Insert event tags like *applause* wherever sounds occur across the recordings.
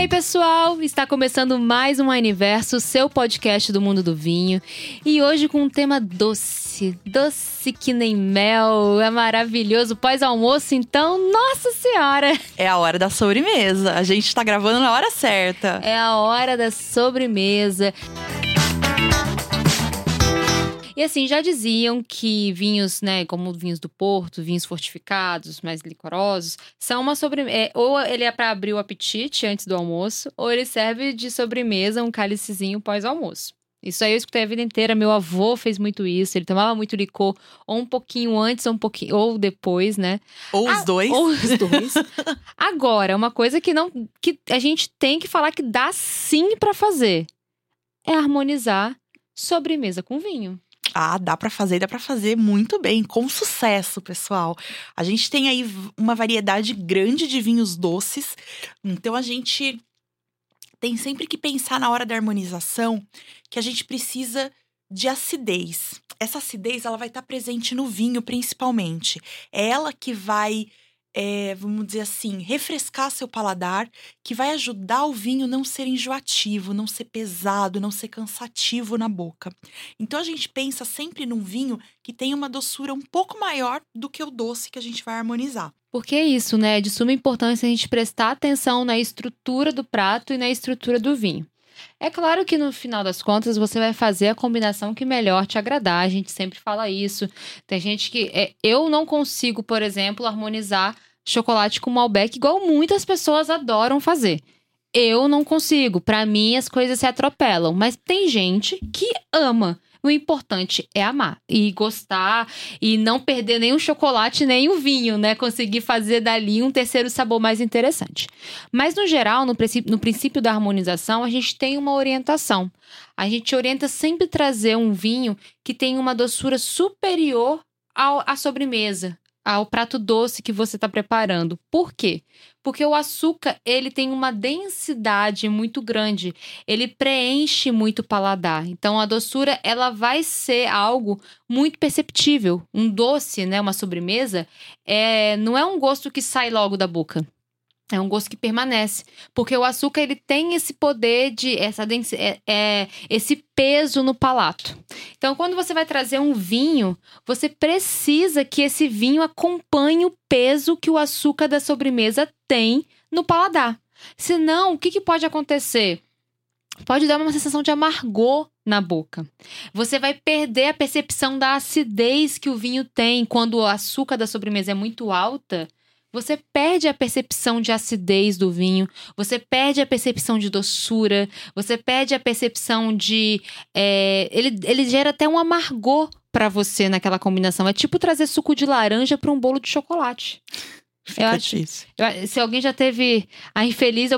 Ei, pessoal! Está começando mais um Universo, seu podcast do mundo do vinho. E hoje com um tema doce, doce que nem mel. É maravilhoso. Pós-almoço, então, nossa senhora! É a hora da sobremesa. A gente está gravando na hora certa. É a hora da sobremesa. E assim, já diziam que vinhos, né, como vinhos do Porto, vinhos fortificados, mais licorosos, são uma sobremesa. É, ou ele é para abrir o apetite antes do almoço, ou ele serve de sobremesa, um cálicezinho pós-almoço. Isso aí eu escutei a vida inteira. Meu avô fez muito isso. Ele tomava muito licor, ou um pouquinho antes, ou um pouquinho, ou depois, né? Ou os Ah, dois. Ou os dois. *laughs* Agora, uma coisa que não. que a gente tem que falar que dá sim pra fazer é harmonizar sobremesa com vinho. Ah, dá pra fazer, dá pra fazer muito bem, com sucesso, pessoal. A gente tem aí uma variedade grande de vinhos doces, então a gente tem sempre que pensar na hora da harmonização que a gente precisa de acidez. Essa acidez ela vai estar presente no vinho principalmente. É ela que vai, é, vamos dizer assim, refrescar seu paladar, que vai ajudar o vinho não ser enjoativo, não ser pesado, não ser cansativo na boca. Então a gente pensa sempre num vinho que tem uma doçura um pouco maior do que o doce que a gente vai harmonizar. Porque é isso, né? É de suma importância a gente prestar atenção na estrutura do prato e na estrutura do vinho. É claro que no final das contas você vai fazer a combinação que melhor te agradar. A gente sempre fala isso. Tem gente que. é, eu não consigo, por exemplo, harmonizar chocolate com Malbec igual muitas pessoas adoram fazer. Eu não consigo. Pra mim, as coisas se atropelam. Mas tem gente que ama. O importante é amar e gostar e não perder nem o chocolate nem o vinho, né? Conseguir fazer dali um terceiro sabor mais interessante. Mas no geral, no princípio, no princípio da harmonização, a gente tem uma orientação. A gente orienta sempre trazer um vinho que tem uma doçura superior à sobremesa, ao prato doce que você está preparando. Por quê? Porque o açúcar ele tem uma densidade muito grande, ele preenche muito o paladar. Então a doçura ela vai ser algo muito perceptível. Um doce, né, uma sobremesa, é, não é um gosto que sai logo da boca. É um gosto que permanece, porque o açúcar ele tem esse poder de essa é, é, esse peso no palato. Então, quando você vai trazer um vinho, você precisa que esse vinho acompanhe o peso que o açúcar da sobremesa tem no paladar. Senão, o que, que pode acontecer? Pode dar uma sensação de amargor na boca. Você vai perder a percepção da acidez que o vinho tem quando o açúcar da sobremesa é muito alta. Você perde a percepção de acidez do vinho, você perde a percepção de doçura, você perde a percepção de. é, ele, ele gera até um amargor pra você naquela combinação. É tipo trazer suco de laranja pra um bolo de chocolate. Fica acho- difícil. Eu- Se alguém já teve a infeliz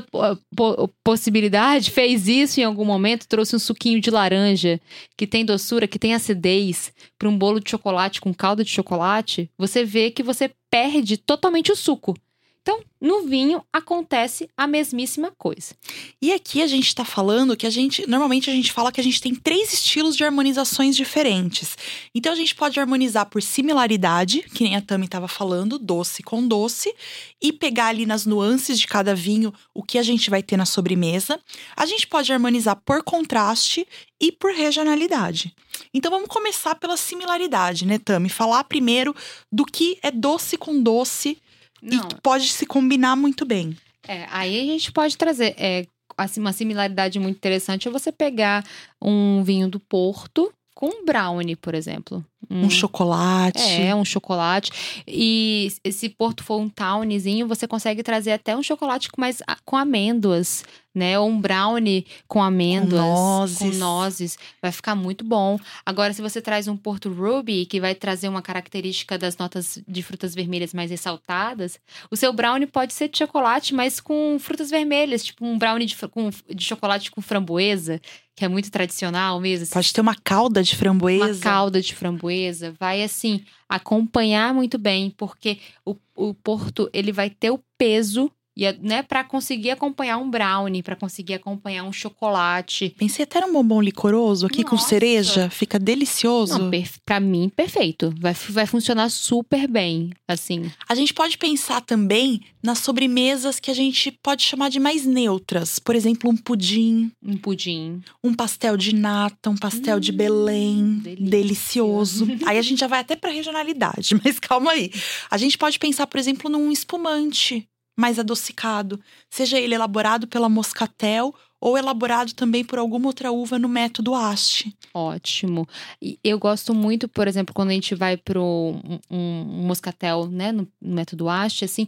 possibilidade, *laughs* fez isso em algum momento, trouxe um suquinho de laranja que tem doçura, que tem acidez, para um bolo de chocolate com calda de chocolate, você vê que você perde totalmente o suco. Então, no vinho acontece a mesmíssima coisa. E aqui a gente tá falando que a gente. Normalmente a gente fala que a gente tem três estilos de harmonizações diferentes. Então a gente pode harmonizar por similaridade, que nem a Tami tava falando, doce com doce, e pegar ali nas nuances de cada vinho o que a gente vai ter na sobremesa. A gente pode harmonizar por contraste e por regionalidade. Então vamos começar pela similaridade, né, Tami? Falar primeiro do que é doce com doce e que pode se combinar muito bem. É, aí a gente pode trazer é, assim, uma similaridade muito interessante é você pegar um vinho do Porto com um brownie, por exemplo. Um chocolate. É, um chocolate. E se Porto for um townezinho, você consegue trazer até um chocolate com mais com amêndoas, né? Ou um brownie com amêndoas, nozes. com nozes. Vai ficar muito bom. Agora, se você traz um Porto Ruby, que vai trazer uma característica das notas de frutas vermelhas mais ressaltadas, o seu brownie pode ser de chocolate, mas com frutas vermelhas, tipo um brownie de, com- de chocolate com framboesa, que é muito tradicional mesmo. Pode ter uma calda de framboesa. uma calda de framboesa, vai assim acompanhar muito bem, porque o, o Porto ele vai ter o peso E, né, para conseguir acompanhar um brownie, para conseguir acompanhar um chocolate. Pensei até num bombom licoroso aqui com Nossa. cereja, fica delicioso. Pra mim, perfeito. Vai, vai funcionar super bem, assim. A gente pode pensar também nas sobremesas que a gente pode chamar de mais neutras. Por exemplo, um pudim, Um pudim. um pastel de nata, um pastel de Belém. delícia. Delicioso. *laughs* aí a gente já vai até pra regionalidade, *laughs* mas calma aí. A gente pode pensar, por exemplo, num espumante mais adocicado, seja ele elaborado pela Moscatel ou elaborado também por alguma outra uva no método Asti. Ótimo. E eu gosto muito, por exemplo, quando a gente vai pro um, um moscatel, né, no, no método Asti, assim,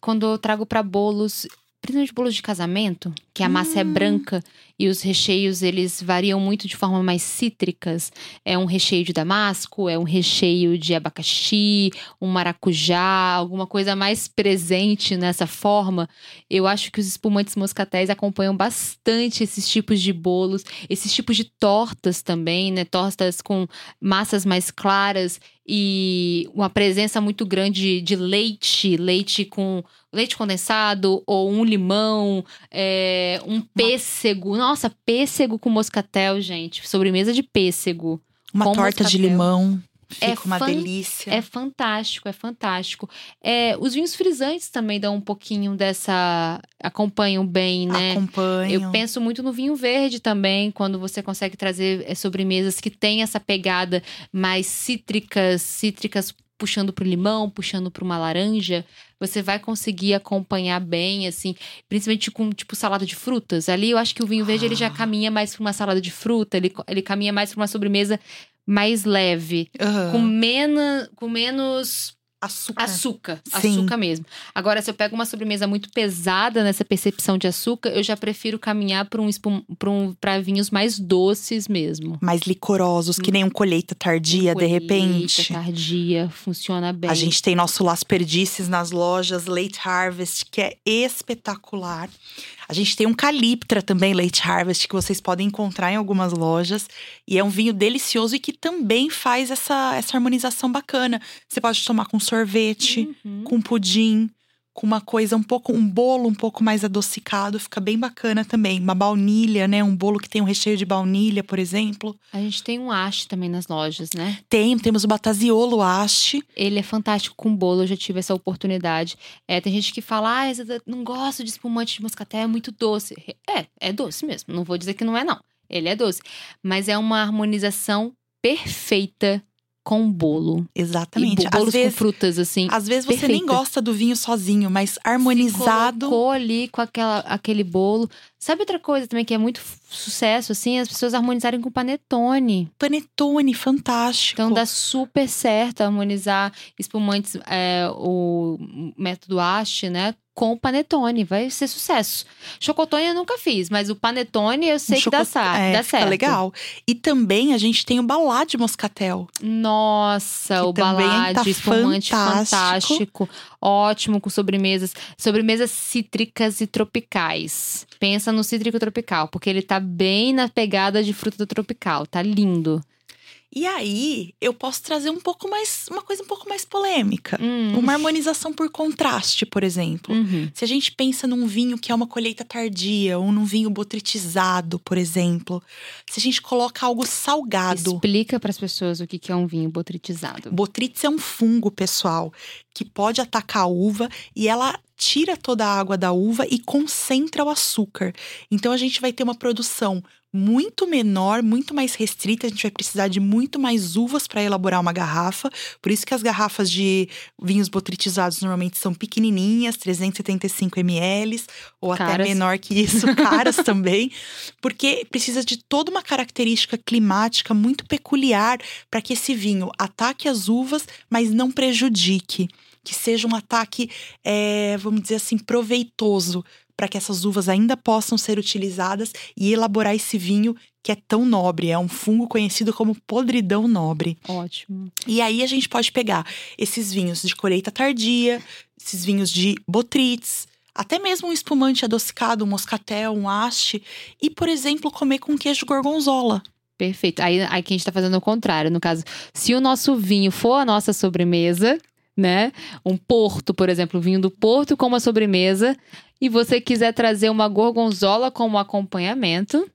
quando eu trago para bolos, principalmente bolos de casamento, que a massa é Hum. branca e os recheios eles variam muito de forma mais cítricas. É um recheio de damasco, é um recheio de abacaxi, um maracujá, alguma coisa mais presente nessa forma. Eu acho que os espumantes moscatéis acompanham bastante esses tipos de bolos, esses tipos de tortas também, né? Tortas com massas mais claras e uma presença muito grande de leite, leite com leite condensado ou um limão, é, um pêssego. Nossa, pêssego com moscatel, gente. Sobremesa de pêssego. Uma torta de moscatel. limão. Fica É uma delícia. É fantástico, é fantástico. É, os vinhos frisantes também dão um pouquinho dessa. acompanham bem, né? Acompanho. Eu penso muito no vinho verde também, quando você consegue trazer é, sobremesas que têm essa pegada mais cítricas, cítricas puxando pro limão, puxando para uma laranja, você vai conseguir acompanhar bem, assim, principalmente com tipo salada de frutas. Ali eu acho que o vinho verde ele já Ah. caminha mais para uma salada de fruta, ele, ele caminha mais para uma sobremesa mais leve, Aham. com menos, com menos açúcar. Açúcar, Sim. açúcar mesmo. Agora, se eu pego uma sobremesa muito pesada nessa percepção de açúcar, eu já prefiro caminhar para um, pra um, pra vinhos mais doces mesmo. Mais licorosos, que nem um colheita tardia, de Colheita repente. tardia, funciona bem. A gente tem nosso Las Perdices nas lojas, Late Harvest, que é espetacular. A gente tem um Caliptra também, Late Harvest, que vocês podem encontrar em algumas lojas. E é um vinho delicioso e que também faz essa, essa harmonização bacana. Você pode tomar com sorvete, Uhum. com pudim, com uma coisa um pouco, um bolo um pouco mais adocicado, fica bem bacana também. Uma baunilha, né? Um bolo que tem um recheio de baunilha, por exemplo. A gente tem um haste também nas lojas, né? Tem, temos o Bataziolo Haste. Ele é fantástico com bolo, eu já tive essa oportunidade. É, tem gente que fala, ah, não gosto de espumante de moscatel, é muito doce. É, é doce mesmo. Não vou dizer que não é, não. Ele é doce. Mas é uma harmonização perfeita com bolo. Exatamente. E bo- bolos Às vezes, com frutas, assim. Às vezes você nem gosta do vinho sozinho, mas harmonizado. Colocou ali com aquela, aquele bolo. Sabe outra coisa também que é muito sucesso, assim? As pessoas harmonizarem com panetone. Panetone, fantástico. Então dá super certo harmonizar espumantes, é, o método Ash, né? Com o panetone, vai ser sucesso. Chocotone eu nunca fiz, mas o panetone eu sei Um que dá, é, dá certo. legal. E também a gente tem o balá de moscatel. Nossa, Que o também balade, tá espumante fantástico. fantástico. Ótimo com sobremesas. Sobremesas cítricas e tropicais. Pensa no cítrico tropical, porque ele tá bem na pegada de fruta tropical. Tá lindo. E aí, eu posso trazer um pouco mais, uma coisa um pouco mais polêmica. Hum. Uma harmonização por contraste, por exemplo. Uhum. Se a gente pensa num vinho que é uma colheita tardia, ou num vinho botritizado, por exemplo. Se a gente coloca algo salgado. Explica para as pessoas o que é um vinho botritizado. Botrytis é um fungo, pessoal, que pode atacar a uva e ela tira toda a água da uva e concentra o açúcar. Então a gente vai ter uma produção muito menor, muito mais restrita, a gente vai precisar de muito mais uvas para elaborar uma garrafa. Por isso que as garrafas de vinhos botritizados normalmente são pequenininhas, 375 ml, ou até Caras. menor que isso, *laughs* caras também, porque precisa de toda uma característica climática muito peculiar para que esse vinho ataque as uvas, mas não prejudique. Que seja um ataque, é, vamos dizer assim, proveitoso, para que essas uvas ainda possam ser utilizadas e elaborar esse vinho que é tão nobre. É um fungo conhecido como podridão nobre. Ótimo. E aí a gente pode pegar esses vinhos de colheita tardia, esses vinhos de botrytis, até mesmo um espumante adocicado, um moscatel, um haste, e, por exemplo, comer com queijo gorgonzola. Perfeito. Aí, a gente tá fazendo o contrário. No caso, se o nosso vinho for a nossa sobremesa, né? Um porto, por exemplo, vinho do porto com uma sobremesa, e você quiser trazer uma gorgonzola como acompanhamento,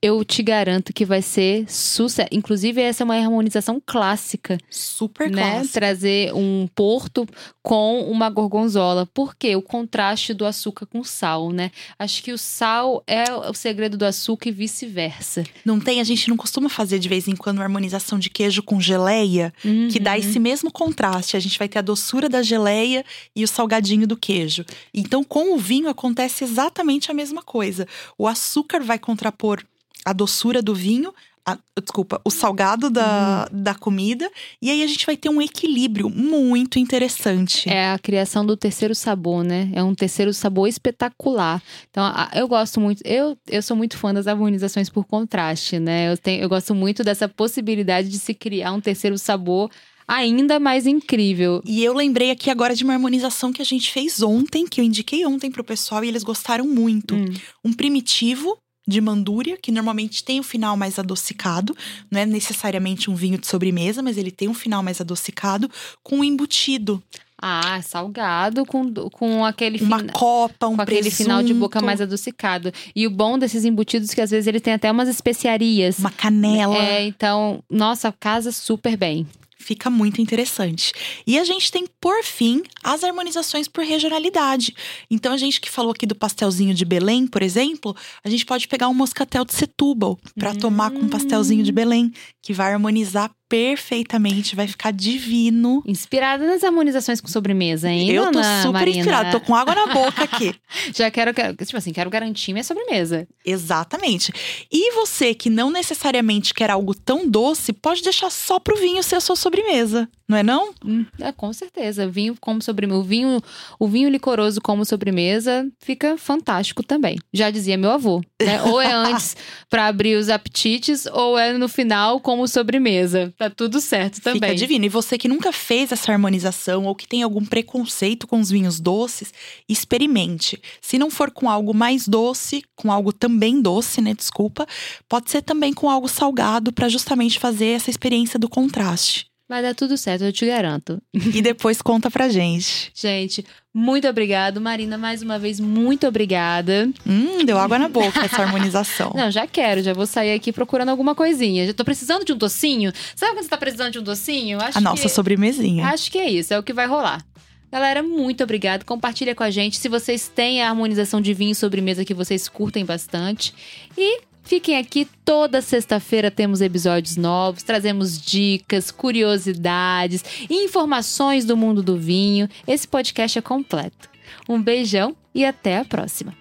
eu te garanto que vai ser sucesso. Inclusive, essa é uma harmonização clássica. Super né? clássico. Trazer um porto com uma gorgonzola. Por quê? O contraste do açúcar com sal, né? Acho que o sal é o segredo do açúcar e vice-versa. Não tem, a gente não costuma fazer de vez em quando uma harmonização de queijo com geleia, que dá Uhum. esse mesmo contraste. A gente vai ter a doçura da geleia e o salgadinho do queijo. Então, com o vinho acontece exatamente a mesma coisa. O açúcar vai contrapor a doçura do vinho. a- desculpa, o salgado da, Uhum. da comida. E aí a gente vai ter um equilíbrio muito interessante. É a criação do terceiro sabor, né? É um terceiro sabor espetacular. Então, a- eu gosto muito. Eu, eu sou muito fã das harmonizações por contraste, né? Eu, tenho, eu gosto muito dessa possibilidade de se criar um terceiro sabor ainda mais incrível. E eu lembrei aqui agora de uma harmonização que a gente fez ontem, que eu indiquei ontem pro pessoal e eles gostaram muito. Hum. Um primitivo de mandúria, que normalmente tem um final mais adocicado, não é necessariamente um vinho de sobremesa, mas ele tem um final mais adocicado, com um embutido, Ah, salgado com, com aquele uma fina- copa, um com aquele final de boca presunto, mais adocicado. E o bom desses embutidos é que às vezes ele tem até umas especiarias. uma canela. É, então, nossa, casa super bem. Fica muito interessante. E a gente tem, por fim, as harmonizações por regionalidade. Então, a gente que falou aqui do pastelzinho de Belém, por exemplo, a gente pode pegar um moscatel de Setúbal para tomar com um pastelzinho de Belém, que vai harmonizar perfeitamente, vai ficar divino. Inspirada nas harmonizações com sobremesa, hein, Eu tô super Marina? inspirada, tô com água na boca aqui. *laughs* Já quero, tipo assim, quero garantir minha sobremesa. Exatamente. E você que não necessariamente quer algo tão doce, pode deixar só pro vinho ser a sua sobremesa, não é não? Hum, é, com certeza. Vinho como sobremesa. O vinho, o vinho licoroso como sobremesa fica fantástico também. Já dizia meu avô. né? Ou é *laughs* antes pra abrir os apetites, ou é no final como sobremesa. Tá tudo certo também. Fica divino. E você que nunca fez essa harmonização ou que tem algum preconceito com os vinhos doces, experimente. Se não for com algo mais doce, com algo também doce, né? Desculpa, pode ser também com algo salgado para justamente fazer essa experiência do contraste. Vai dar tudo certo, eu te garanto. e depois conta pra gente. *laughs* Gente, muito obrigado. Marina, mais uma vez, muito obrigada. Hum, deu água na boca essa harmonização. *laughs* Não, já quero, já vou sair aqui procurando alguma coisinha. Já tô precisando de um docinho. Sabe quando você tá precisando de um docinho? Acho a nossa que... sobremesinha. Acho que é isso, é o que vai rolar. Galera, muito obrigado. Compartilha com a gente se vocês têm a harmonização de vinho e sobremesa que vocês curtem bastante. E fiquem aqui, toda sexta-feira temos episódios novos, trazemos dicas, curiosidades, informações do mundo do vinho. Esse podcast é completo. Um beijão e até a próxima.